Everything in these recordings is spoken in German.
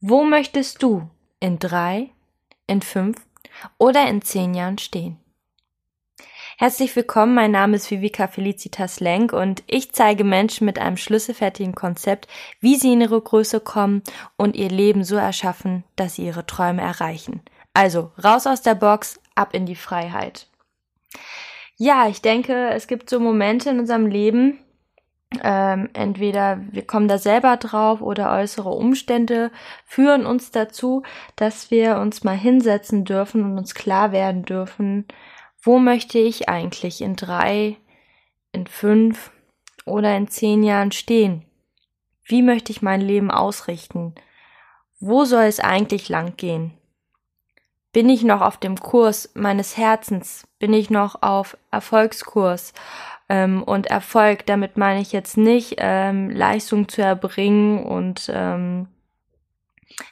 Wo möchtest du in drei, in fünf oder in zehn Jahren stehen? Herzlich willkommen, mein Name ist Vivica Felicitas Lenk und ich zeige Menschen mit einem schlüsselfertigen Konzept, wie sie in ihre Größe kommen und ihr Leben so erschaffen, dass sie ihre Träume erreichen. Also raus aus der Box, ab in die Freiheit. Ja, ich denke, es gibt so Momente in unserem Leben, ähm, entweder wir kommen da selber drauf oder äußere Umstände führen uns dazu, dass wir uns mal hinsetzen dürfen und uns klar werden dürfen, wo möchte ich eigentlich in drei, in fünf oder in zehn Jahren stehen? Wie möchte ich mein Leben ausrichten? Wo soll es eigentlich lang gehen? Bin ich noch auf dem Kurs meines Herzens? Bin ich noch auf Erfolgskurs? Ähm, und Erfolg, damit meine ich jetzt nicht ähm, Leistung zu erbringen und ähm,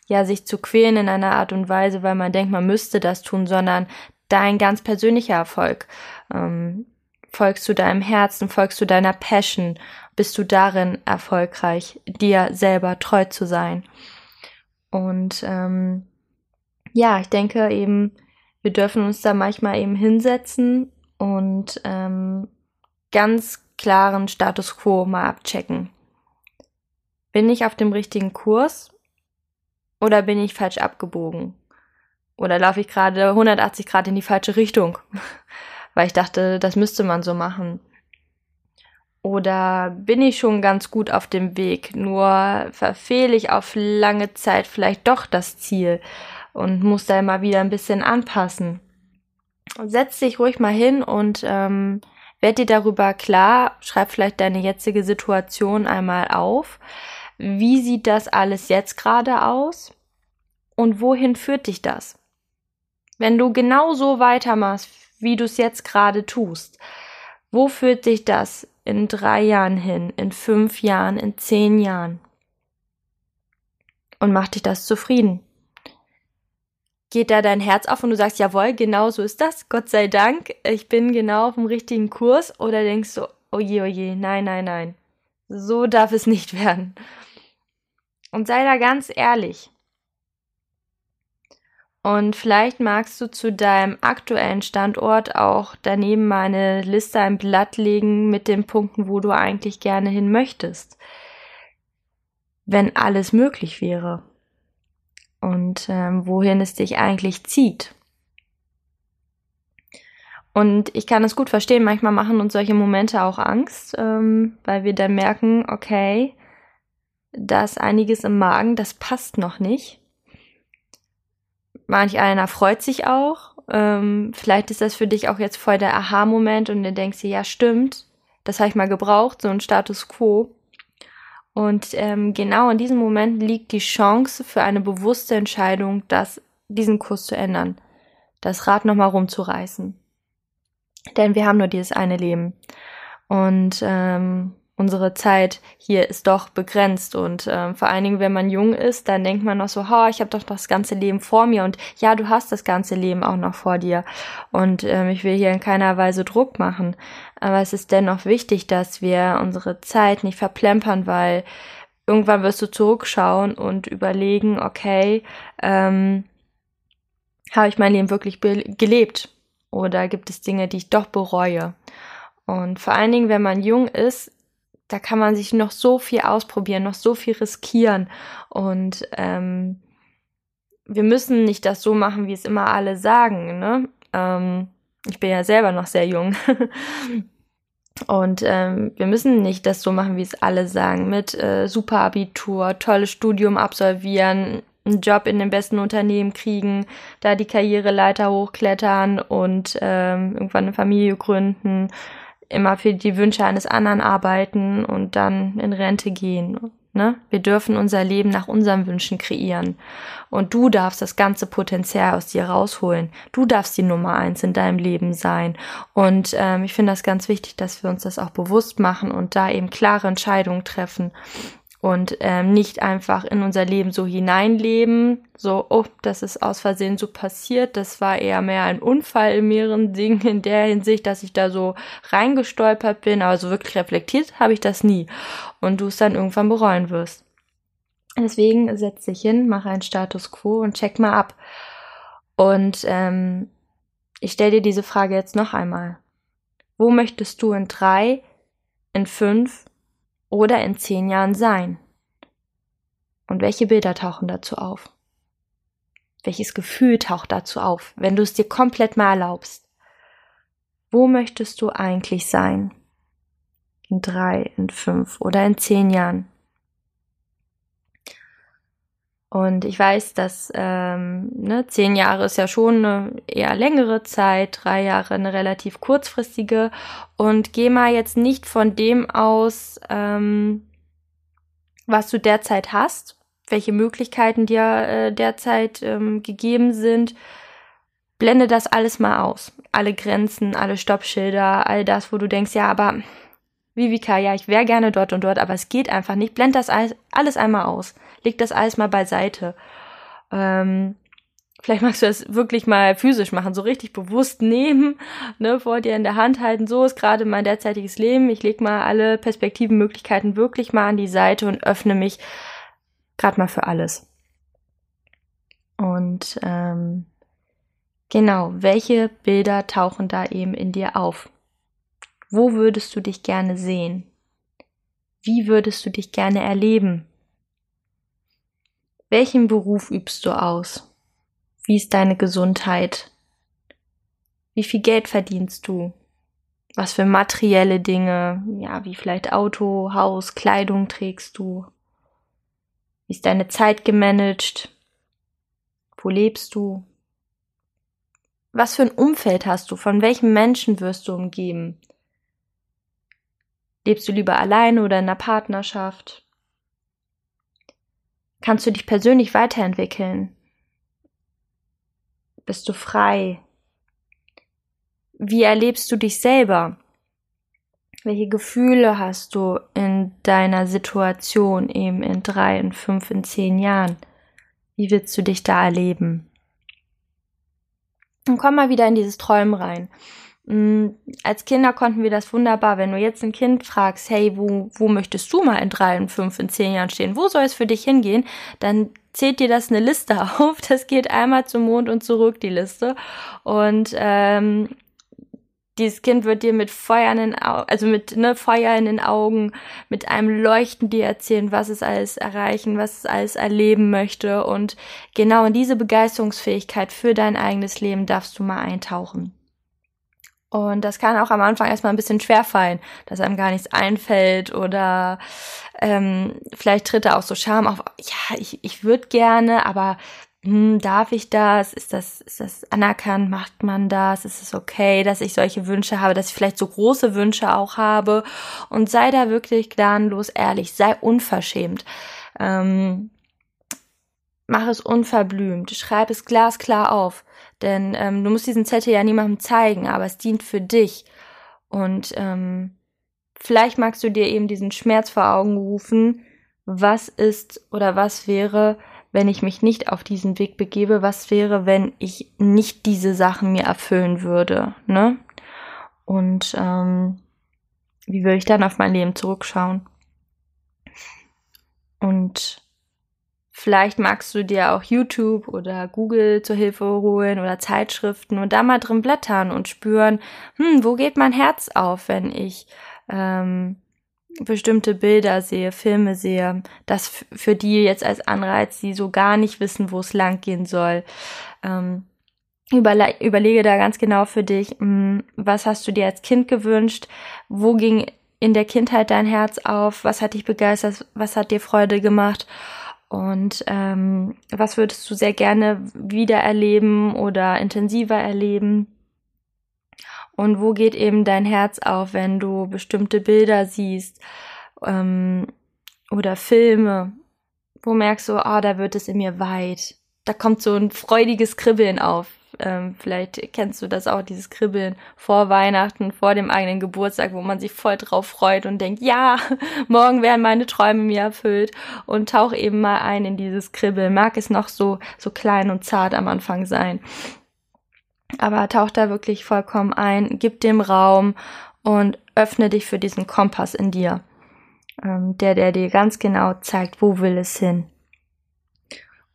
ja, sich zu quälen in einer Art und Weise, weil man denkt, man müsste das tun, sondern dein ganz persönlicher Erfolg. Ähm, folgst du deinem Herzen, folgst du deiner Passion, bist du darin erfolgreich, dir selber treu zu sein. Und ähm, ja, ich denke eben, wir dürfen uns da manchmal eben hinsetzen und ähm, ganz klaren Status quo mal abchecken. Bin ich auf dem richtigen Kurs oder bin ich falsch abgebogen? Oder laufe ich gerade 180 Grad in die falsche Richtung? Weil ich dachte, das müsste man so machen. Oder bin ich schon ganz gut auf dem Weg, nur verfehle ich auf lange Zeit vielleicht doch das Ziel und muss da immer wieder ein bisschen anpassen. Setz dich ruhig mal hin und ähm, werd dir darüber klar, schreib vielleicht deine jetzige Situation einmal auf. Wie sieht das alles jetzt gerade aus? Und wohin führt dich das? Wenn du genau so weitermachst, wie du es jetzt gerade tust, wo führt dich das in drei Jahren hin, in fünf Jahren, in zehn Jahren? Und macht dich das zufrieden? Geht da dein Herz auf und du sagst, jawohl, genau so ist das, Gott sei Dank, ich bin genau auf dem richtigen Kurs? Oder denkst du, oje, oje, nein, nein, nein, so darf es nicht werden. Und sei da ganz ehrlich. Und vielleicht magst du zu deinem aktuellen Standort auch daneben mal eine Liste, ein Blatt legen mit den Punkten, wo du eigentlich gerne hin möchtest. Wenn alles möglich wäre. Und ähm, wohin es dich eigentlich zieht. Und ich kann es gut verstehen, manchmal machen uns solche Momente auch Angst, ähm, weil wir dann merken, okay, da ist einiges im Magen, das passt noch nicht manch einer freut sich auch. Ähm, vielleicht ist das für dich auch jetzt voll der Aha-Moment und du denkst dir, ja, stimmt, das habe ich mal gebraucht, so ein Status quo. Und ähm, genau in diesem Moment liegt die Chance für eine bewusste Entscheidung, das, diesen Kurs zu ändern, das Rad nochmal rumzureißen. Denn wir haben nur dieses eine Leben. Und ähm, unsere Zeit hier ist doch begrenzt. Und äh, vor allen Dingen, wenn man jung ist, dann denkt man noch so, ha, ich habe doch das ganze Leben vor mir. Und ja, du hast das ganze Leben auch noch vor dir. Und ähm, ich will hier in keiner Weise Druck machen, aber es ist dennoch wichtig, dass wir unsere Zeit nicht verplempern, weil irgendwann wirst du zurückschauen und überlegen, okay, ähm, habe ich mein Leben wirklich gelebt? Oder gibt es Dinge, die ich doch bereue? Und vor allen Dingen, wenn man jung ist, da kann man sich noch so viel ausprobieren, noch so viel riskieren. Und ähm, wir müssen nicht das so machen, wie es immer alle sagen. Ne? Ähm, ich bin ja selber noch sehr jung. Und ähm, wir müssen nicht das so machen, wie es alle sagen, mit äh, Superabitur, tolles Studium absolvieren, einen Job in dem besten Unternehmen kriegen, da die Karriereleiter hochklettern und ähm, irgendwann eine Familie gründen immer für die Wünsche eines anderen arbeiten und dann in Rente gehen. Ne? Wir dürfen unser Leben nach unseren Wünschen kreieren. Und du darfst das ganze Potenzial aus dir rausholen. Du darfst die Nummer eins in deinem Leben sein. Und ähm, ich finde das ganz wichtig, dass wir uns das auch bewusst machen und da eben klare Entscheidungen treffen und ähm, nicht einfach in unser Leben so hineinleben, so, oh, das ist aus Versehen so passiert, das war eher mehr ein Unfall in mehreren Dingen in der Hinsicht, dass ich da so reingestolpert bin, aber so wirklich reflektiert habe ich das nie und du es dann irgendwann bereuen wirst. Deswegen setz dich hin, mach einen Status quo und check mal ab. Und ähm, ich stelle dir diese Frage jetzt noch einmal. Wo möchtest du in drei, in fünf oder in zehn Jahren sein? Und welche Bilder tauchen dazu auf? Welches Gefühl taucht dazu auf, wenn du es dir komplett mal erlaubst? Wo möchtest du eigentlich sein? In drei, in fünf oder in zehn Jahren? Und ich weiß, dass ähm, ne, zehn Jahre ist ja schon eine eher längere Zeit, drei Jahre eine relativ kurzfristige. Und geh mal jetzt nicht von dem aus, ähm, was du derzeit hast, welche Möglichkeiten dir äh, derzeit ähm, gegeben sind. Blende das alles mal aus. Alle Grenzen, alle Stoppschilder, all das, wo du denkst, ja, aber Vivika, ja, ich wäre gerne dort und dort, aber es geht einfach nicht. Blend das alles einmal aus. Leg das alles mal beiseite. Ähm, vielleicht magst du das wirklich mal physisch machen, so richtig bewusst nehmen, ne, vor dir in der Hand halten. So ist gerade mein derzeitiges Leben. Ich leg mal alle Perspektiven, Möglichkeiten wirklich mal an die Seite und öffne mich gerade mal für alles. Und ähm, genau, welche Bilder tauchen da eben in dir auf? Wo würdest du dich gerne sehen? Wie würdest du dich gerne erleben? Welchen Beruf übst du aus? Wie ist deine Gesundheit? Wie viel Geld verdienst du? Was für materielle Dinge, ja, wie vielleicht Auto, Haus, Kleidung trägst du? Wie ist deine Zeit gemanagt? Wo lebst du? Was für ein Umfeld hast du? Von welchen Menschen wirst du umgeben? Lebst du lieber alleine oder in einer Partnerschaft? Kannst du dich persönlich weiterentwickeln? Bist du frei? Wie erlebst du dich selber? Welche Gefühle hast du in deiner Situation eben in drei, in fünf, in zehn Jahren? Wie willst du dich da erleben? Und komm mal wieder in dieses Träumen rein. Mm, als Kinder konnten wir das wunderbar. Wenn du jetzt ein Kind fragst, hey, wo, wo möchtest du mal in drei, in fünf, in zehn Jahren stehen? Wo soll es für dich hingehen? Dann zählt dir das eine Liste auf. Das geht einmal zum Mond und zurück, die Liste. Und ähm, dieses Kind wird dir mit Feuer in den Augen, also mit ne, Feuer in den Augen, mit einem Leuchten dir erzählen, was es alles erreichen, was es alles erleben möchte. Und genau in diese Begeisterungsfähigkeit für dein eigenes Leben darfst du mal eintauchen. Und das kann auch am Anfang erstmal ein bisschen schwer fallen, dass einem gar nichts einfällt oder ähm, vielleicht tritt da auch so Scham auf, ja, ich, ich würde gerne, aber hm, darf ich das? Ist das, ist das anerkannt? Macht man das? Ist es okay, dass ich solche Wünsche habe, dass ich vielleicht so große Wünsche auch habe? Und sei da wirklich gnadenlos ehrlich, sei unverschämt. Ähm, mach es unverblümt, schreib es glasklar auf. Denn ähm, du musst diesen Zettel ja niemandem zeigen, aber es dient für dich. Und ähm, vielleicht magst du dir eben diesen Schmerz vor Augen rufen, was ist oder was wäre, wenn ich mich nicht auf diesen Weg begebe, was wäre, wenn ich nicht diese Sachen mir erfüllen würde, ne? Und ähm, wie würde ich dann auf mein Leben zurückschauen? Und Vielleicht magst du dir auch YouTube oder Google zur Hilfe holen oder Zeitschriften und da mal drin blättern und spüren, hm, wo geht mein Herz auf, wenn ich ähm, bestimmte Bilder sehe, Filme sehe, das für die jetzt als Anreiz, die so gar nicht wissen, wo es lang gehen soll. Ähm, überle überlege da ganz genau für dich, mh, hm, was hast du dir als Kind gewünscht, wo ging in der Kindheit dein Herz auf, was hat dich begeistert, was hat dir Freude gemacht und ähm, was würdest du sehr gerne wieder erleben oder intensiver erleben? Und wo geht eben dein Herz auf, wenn du bestimmte Bilder siehst ähm, oder Filme? Wo merkst du, ah, oh, da wird es in mir weit. Da kommt so ein freudiges Kribbeln auf. Ähm, vielleicht kennst du das auch, dieses Kribbeln vor Weihnachten, vor dem eigenen Geburtstag, wo man sich voll drauf freut und denkt, ja, morgen werden meine Träume mir erfüllt und tauch eben mal ein in dieses Kribbeln. Mag es noch so, so klein und zart am Anfang sein. Aber tauch da wirklich vollkommen ein, gib dem Raum und öffne dich für diesen Kompass in dir, ähm, der, der dir ganz genau zeigt, wo will es hin.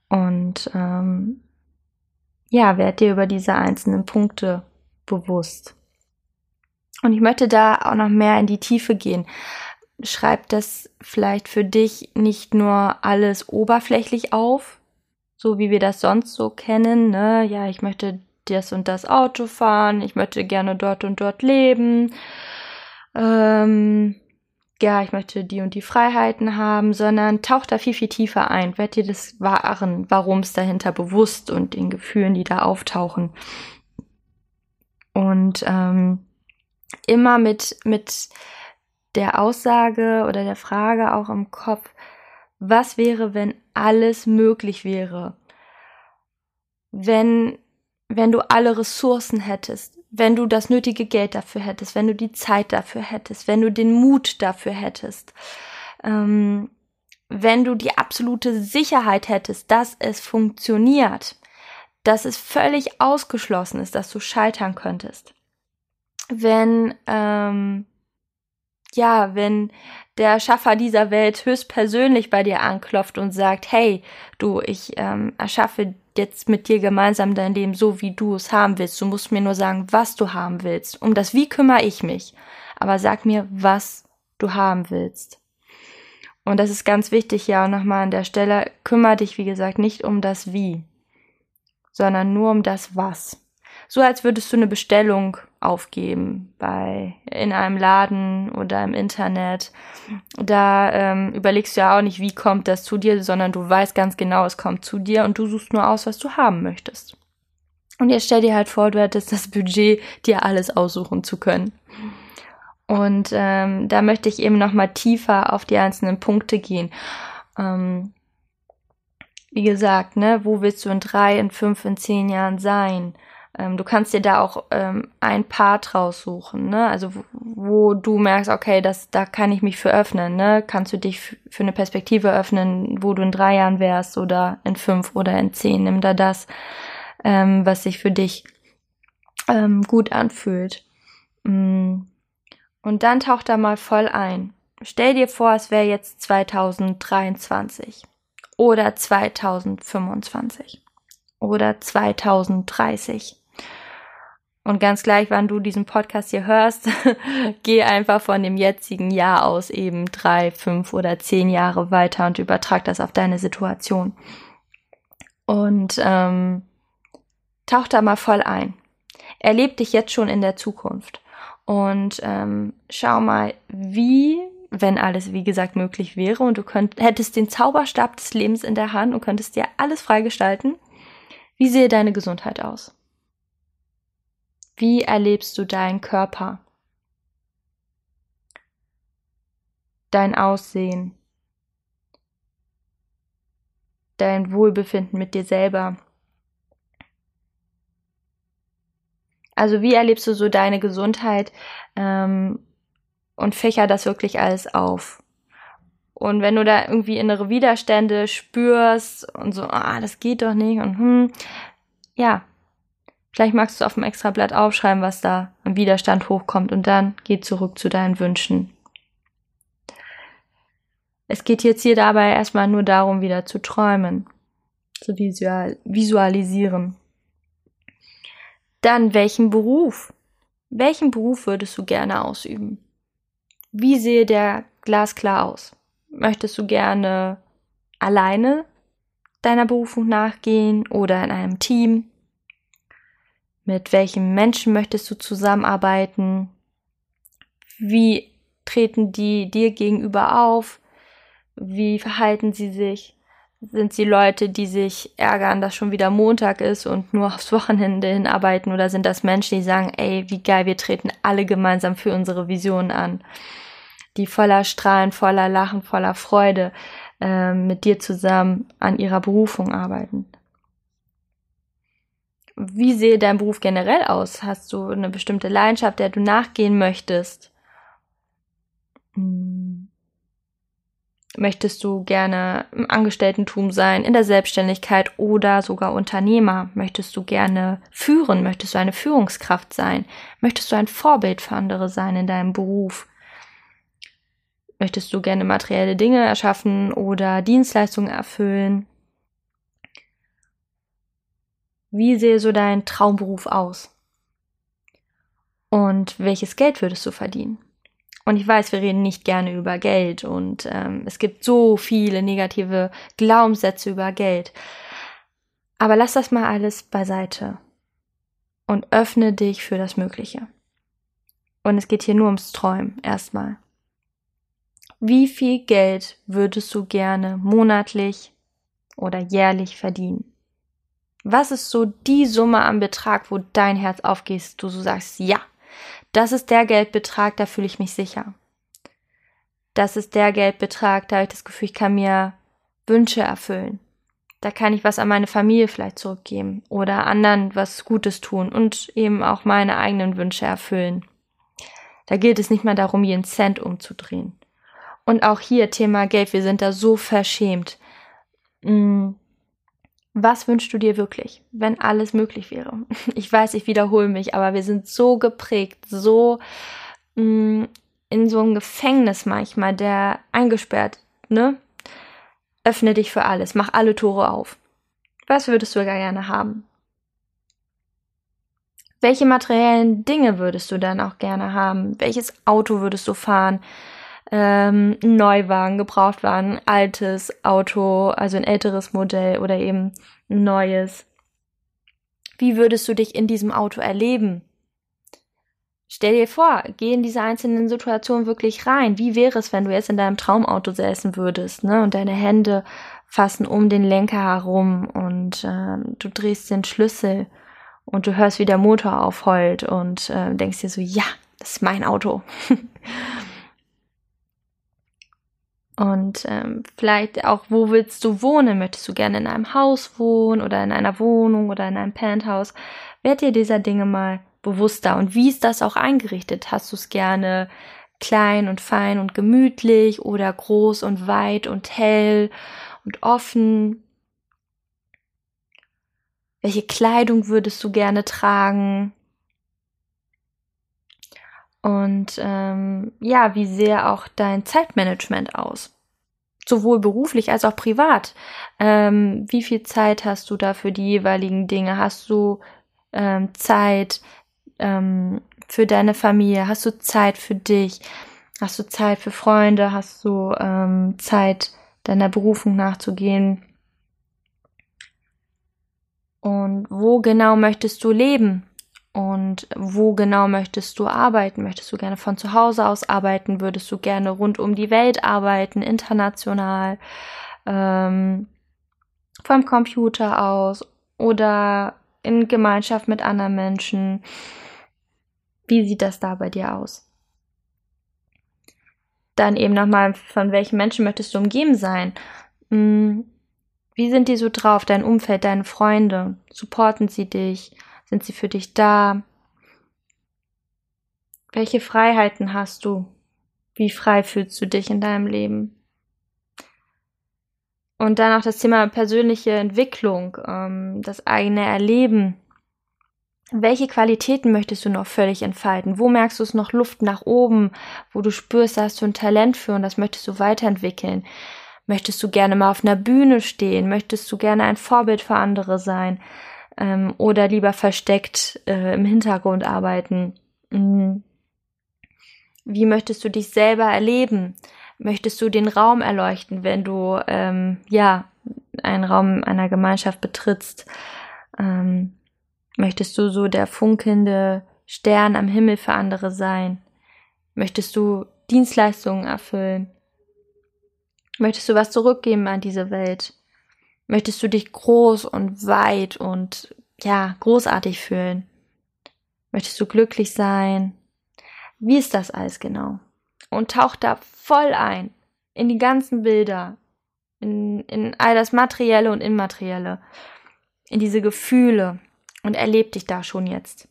Und ähm, ja, werd dir über diese einzelnen Punkte bewusst. Und ich möchte da auch noch mehr in die Tiefe gehen. Schreib das vielleicht für dich nicht nur alles oberflächlich auf, so wie wir das sonst so kennen, ne? Ja, ich möchte das und das Auto fahren, ich möchte gerne dort und dort leben, ähm, ja, ich möchte die und die Freiheiten haben, sondern tauch da viel, viel tiefer ein, werd dir des Wahren, warum es dahinter bewusst und den Gefühlen, die da auftauchen. Und ähm, immer mit, mit der Aussage oder der Frage auch im Kopf, was wäre, wenn alles möglich wäre? Wenn, wenn du alle Ressourcen hättest, wenn du das nötige Geld dafür hättest, wenn du die Zeit dafür hättest, wenn du den Mut dafür hättest, ähm, wenn du die absolute Sicherheit hättest, dass es funktioniert, dass es völlig ausgeschlossen ist, dass du scheitern könntest. Wenn, ähm, ja, wenn der Schaffer dieser Welt höchstpersönlich bei dir anklopft und sagt, hey, du, ich ähm, erschaffe jetzt mit dir gemeinsam dein Leben so, wie du es haben willst. Du musst mir nur sagen, was du haben willst. Um das Wie kümmere ich mich. Aber sag mir, was du haben willst. Und das ist ganz wichtig ja nochmal an der Stelle. Kümmere dich, wie gesagt, nicht um das Wie, sondern nur um das Was so als würdest du eine Bestellung aufgeben bei in einem Laden oder im Internet. Da ähm, überlegst du ja auch nicht, wie kommt das zu dir, sondern du weißt ganz genau, es kommt zu dir und du suchst nur aus, was du haben möchtest. Und jetzt stell dir halt vor, du hättest das Budget, dir alles aussuchen zu können. Und ähm, da möchte ich eben noch mal tiefer auf die einzelnen Punkte gehen. Ähm, wie gesagt, ne, wo willst du in drei, in fünf, in zehn Jahren sein? Ähm, du kannst dir da auch ähm, ein Part raussuchen, ne? Also wo, wo, du merkst, okay, das, da kann ich mich für öffnen, ne? Kannst du dich für eine Perspektive öffnen, wo du in drei Jahren wärst oder in fünf oder in zehn. Nimm da das, ähm, was sich für dich ähm, gut anfühlt. Mm. Und dann tauch da mal voll ein. Stell dir vor, es wäre jetzt 2023 oder 2025 oder 2030. Und ganz gleich, wann du diesen Podcast hier hörst, geh einfach von dem jetzigen Jahr aus eben drei, fünf oder zehn Jahre weiter und übertrag das auf deine Situation. Und ähm, tauch da mal voll ein. Erleb dich jetzt schon in der Zukunft. Und ähm, schau mal, wie, wenn alles wie gesagt möglich wäre und du könnt, hättest den Zauberstab des Lebens in der Hand und könntest dir alles freigestalten, wie sehe deine Gesundheit aus? Wie erlebst du deinen Körper? Dein Aussehen? Dein Wohlbefinden mit dir selber? Also wie erlebst du so deine Gesundheit ähm, und fächer das wirklich alles auf? Und wenn du da irgendwie innere Widerstände spürst und so, ah, das geht doch nicht und hm, ja, Vielleicht magst du auf dem Extrablatt aufschreiben, was da am Widerstand hochkommt und dann geh zurück zu deinen Wünschen. Es geht jetzt hier dabei erstmal nur darum, wieder zu träumen, zu visual visualisieren. Dann welchen Beruf? Welchen Beruf würdest du gerne ausüben? Wie sehe der glasklar aus? Möchtest du gerne alleine deiner Berufung nachgehen oder in einem Team? Mit welchen Menschen möchtest du zusammenarbeiten? Wie treten die dir gegenüber auf? Wie verhalten sie sich? Sind sie Leute, die sich ärgern, dass schon wieder Montag ist und nur aufs Wochenende hinarbeiten? Oder sind das Menschen, die sagen, ey, wie geil, wir treten alle gemeinsam für unsere Visionen an? Die voller Strahlen, voller Lachen, voller Freude äh, mit dir zusammen an ihrer Berufung arbeiten. Wie sehe dein Beruf generell aus? Hast du eine bestimmte Leidenschaft, der du nachgehen möchtest? Hm. Möchtest du gerne im Angestelltentum sein, in der Selbstständigkeit oder sogar Unternehmer? Möchtest du gerne führen? Möchtest du eine Führungskraft sein? Möchtest du ein Vorbild für andere sein in deinem Beruf? Möchtest du gerne materielle Dinge erschaffen oder Dienstleistungen erfüllen? Wie sehe so dein Traumberuf aus? Und welches Geld würdest du verdienen? Und ich weiß, wir reden nicht gerne über Geld und ähm, es gibt so viele negative Glaubenssätze über Geld. Aber lass das mal alles beiseite und öffne dich für das Mögliche. Und es geht hier nur ums Träumen erstmal. Wie viel Geld würdest du gerne monatlich oder jährlich verdienen? Was ist so die Summe am Betrag, wo dein Herz aufgeht, du so sagst, ja, das ist der Geldbetrag, da fühle ich mich sicher. Das ist der Geldbetrag, da habe ich das Gefühl, ich kann mir Wünsche erfüllen. Da kann ich was an meine Familie vielleicht zurückgeben oder anderen was Gutes tun und eben auch meine eigenen Wünsche erfüllen. Da gilt es nicht mehr darum, jeden Cent umzudrehen. Und auch hier Thema Geld, wir sind da so verschämt. Hm, was wünschst du dir wirklich, wenn alles möglich wäre? Ich weiß, ich wiederhole mich, aber wir sind so geprägt, so mh, hm, in so einem Gefängnis manchmal, der eingesperrt, ne? Öffne dich für alles, mach alle Tore auf. Was würdest du gerne haben? Welche materiellen Dinge würdest du dann auch gerne haben? Welches Auto würdest du fahren? Ähm, Neuwagen, Gebrauchtwagen, altes Auto, also ein älteres Modell oder eben ein neues. Wie würdest du dich in diesem Auto erleben? Stell dir vor, geh in diese einzelnen Situationen wirklich rein. Wie wäre es, wenn du jetzt in deinem Traumauto säßen würdest, ne? Und deine Hände fassen um den Lenker herum und äh, du drehst den Schlüssel und du hörst, wie der Motor aufheult und äh, denkst dir so, ja, das ist mein Auto. und ähm, vielleicht auch, wo willst du wohnen? Möchtest du gerne in einem Haus wohnen oder in einer Wohnung oder in einem Penthouse? Werd dir dieser Dinge mal bewusster. Und wie ist das auch eingerichtet? Hast du es gerne klein und fein und gemütlich oder groß und weit und hell und offen? Welche Kleidung würdest du gerne tragen? Und ähm, ja, wie sehr auch dein Zeitmanagement aus? Sowohl beruflich als auch privat. Ähm, wie viel Zeit hast du da für die jeweiligen Dinge? Hast du ähm, Zeit, ähm, für deine Familie? Hast du Zeit für dich? Hast du Zeit für Freunde? Hast du ähm, Zeit, deiner Berufung nachzugehen? Und wo genau möchtest du leben? Und wo genau möchtest du arbeiten? Möchtest du gerne von zu Hause aus arbeiten? Würdest du gerne rund um die Welt arbeiten, international, ähm, vom Computer aus oder in Gemeinschaft mit anderen Menschen? Wie sieht das da bei dir aus? Dann eben nochmal, von welchen Menschen möchtest du umgeben sein? Hm, wie sind die so drauf, dein Umfeld, deine Freunde? Supporten sie dich? Sind sie für dich da? Welche Freiheiten hast du? Wie frei fühlst du dich in deinem Leben? Und dann auch das Thema persönliche Entwicklung, ähm, das eigene Erleben. Welche Qualitäten möchtest du noch völlig entfalten? Wo merkst du es noch Luft nach oben, wo du spürst, da hast du ein Talent für und das möchtest du weiterentwickeln? Möchtest du gerne mal auf einer Bühne stehen? Möchtest du gerne ein Vorbild für andere sein? Ähm, oder lieber versteckt äh, im Hintergrund arbeiten? Mhm. Wie möchtest du dich selber erleben? Möchtest du den Raum erleuchten, wenn du ähm, ja einen Raum einer Gemeinschaft betrittst? Ähm, Möchtest du so der funkelnde Stern am Himmel für andere sein? Möchtest du Dienstleistungen erfüllen? Möchtest du was zurückgeben an diese Welt? Möchtest du dich groß und weit und ja, großartig fühlen? Möchtest du glücklich sein? Wie ist das alles genau? Und tauch da voll ein in die ganzen Bilder, in, in all das Materielle und Immaterielle, in diese Gefühle, und erleb dich da schon jetzt.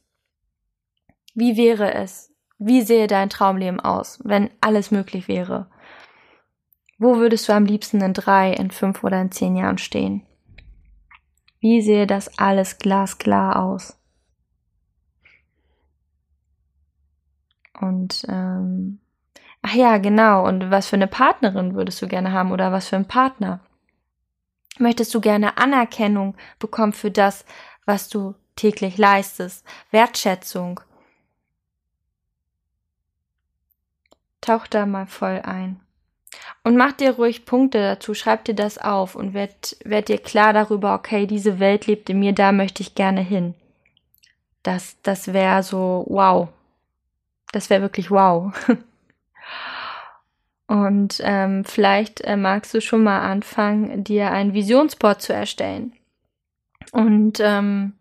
Wie wäre es? Wie sähe dein Traumleben aus, wenn alles möglich wäre? Wo würdest du am liebsten in drei, in fünf oder in zehn Jahren stehen? Wie sähe das alles glasklar aus? Und ähm, ach ja, genau. Und was für eine Partnerin würdest du gerne haben oder was für einen Partner? Möchtest du gerne Anerkennung bekommen für das, was du täglich leistest, Wertschätzung. Tauch da mal voll ein. Und mach dir ruhig Punkte dazu, schreib dir das auf und werd, werd dir klar darüber, okay, diese Welt lebt in mir, da möchte ich gerne hin. Das, das wäre so, wow. Das wäre wirklich wow. Und ähm, vielleicht äh, magst du schon mal anfangen, dir ein Visionsboard zu erstellen. Und ähm,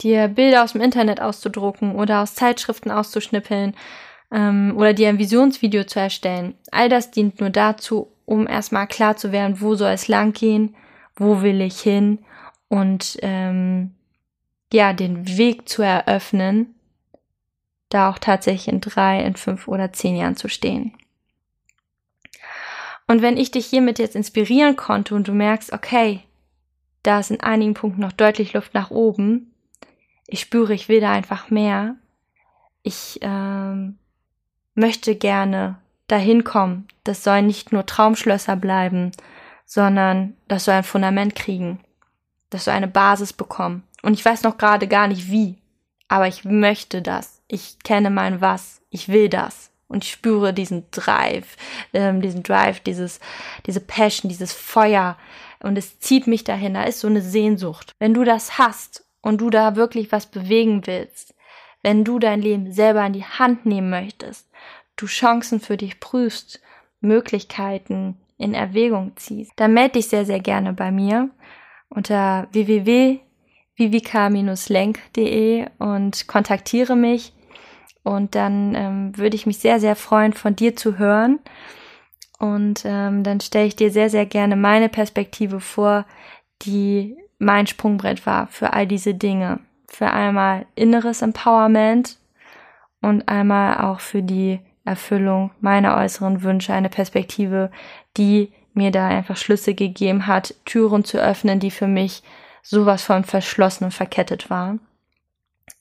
dir Bilder aus dem Internet auszudrucken oder aus Zeitschriften auszuschnippeln ähm, oder dir ein Visionsvideo zu erstellen. All das dient nur dazu, um erstmal klar zu werden, wo soll es lang gehen, wo will ich hin und ähm, ja, den Weg zu eröffnen, da auch tatsächlich in drei, in fünf oder zehn Jahren zu stehen. Und wenn ich dich hiermit jetzt inspirieren konnte und du merkst, okay, da ist in einigen Punkten noch deutlich Luft nach oben, ich spüre, ich will da einfach mehr, ich ähm, möchte gerne dahin kommen. Das sollen nicht nur Traumschlösser bleiben, sondern das soll ein Fundament kriegen. Das soll eine Basis bekommen. Und ich weiß noch gerade gar nicht wie, aber ich möchte das. Ich kenne mein Was. Ich will das. Und ich spüre diesen Drive, ähm, diesen Drive, dieses, diese Passion, dieses Feuer. Und es zieht mich dahin. Da ist so eine Sehnsucht. Wenn du das hast und du da wirklich was bewegen willst, wenn du dein Leben selber in die Hand nehmen möchtest, du Chancen für dich prüfst, Möglichkeiten in Erwägung ziehst, dann melde dich sehr, sehr gerne bei mir unter www.vivika-lenk.de und kontaktiere mich. Und dann ähm, würde ich mich sehr, sehr freuen, von dir zu hören. Und ähm, dann stelle ich dir sehr, sehr gerne meine Perspektive vor, die mein Sprungbrett war für all diese Dinge. Für einmal inneres Empowerment und einmal auch für die Erfüllung meiner äußeren Wünsche, eine Perspektive, die mir da einfach Schlüsse gegeben hat, Türen zu öffnen, die für mich sowas von verschlossen und verkettet waren.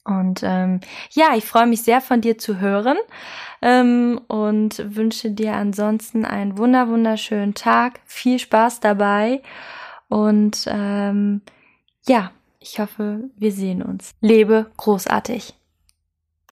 Und ähm, ja, ich freue mich sehr von dir zu hören ähm, und wünsche dir ansonsten einen wunder wunderschönen Tag, viel Spaß dabei und ähm, ja, ich hoffe, wir sehen uns. Lebe großartig.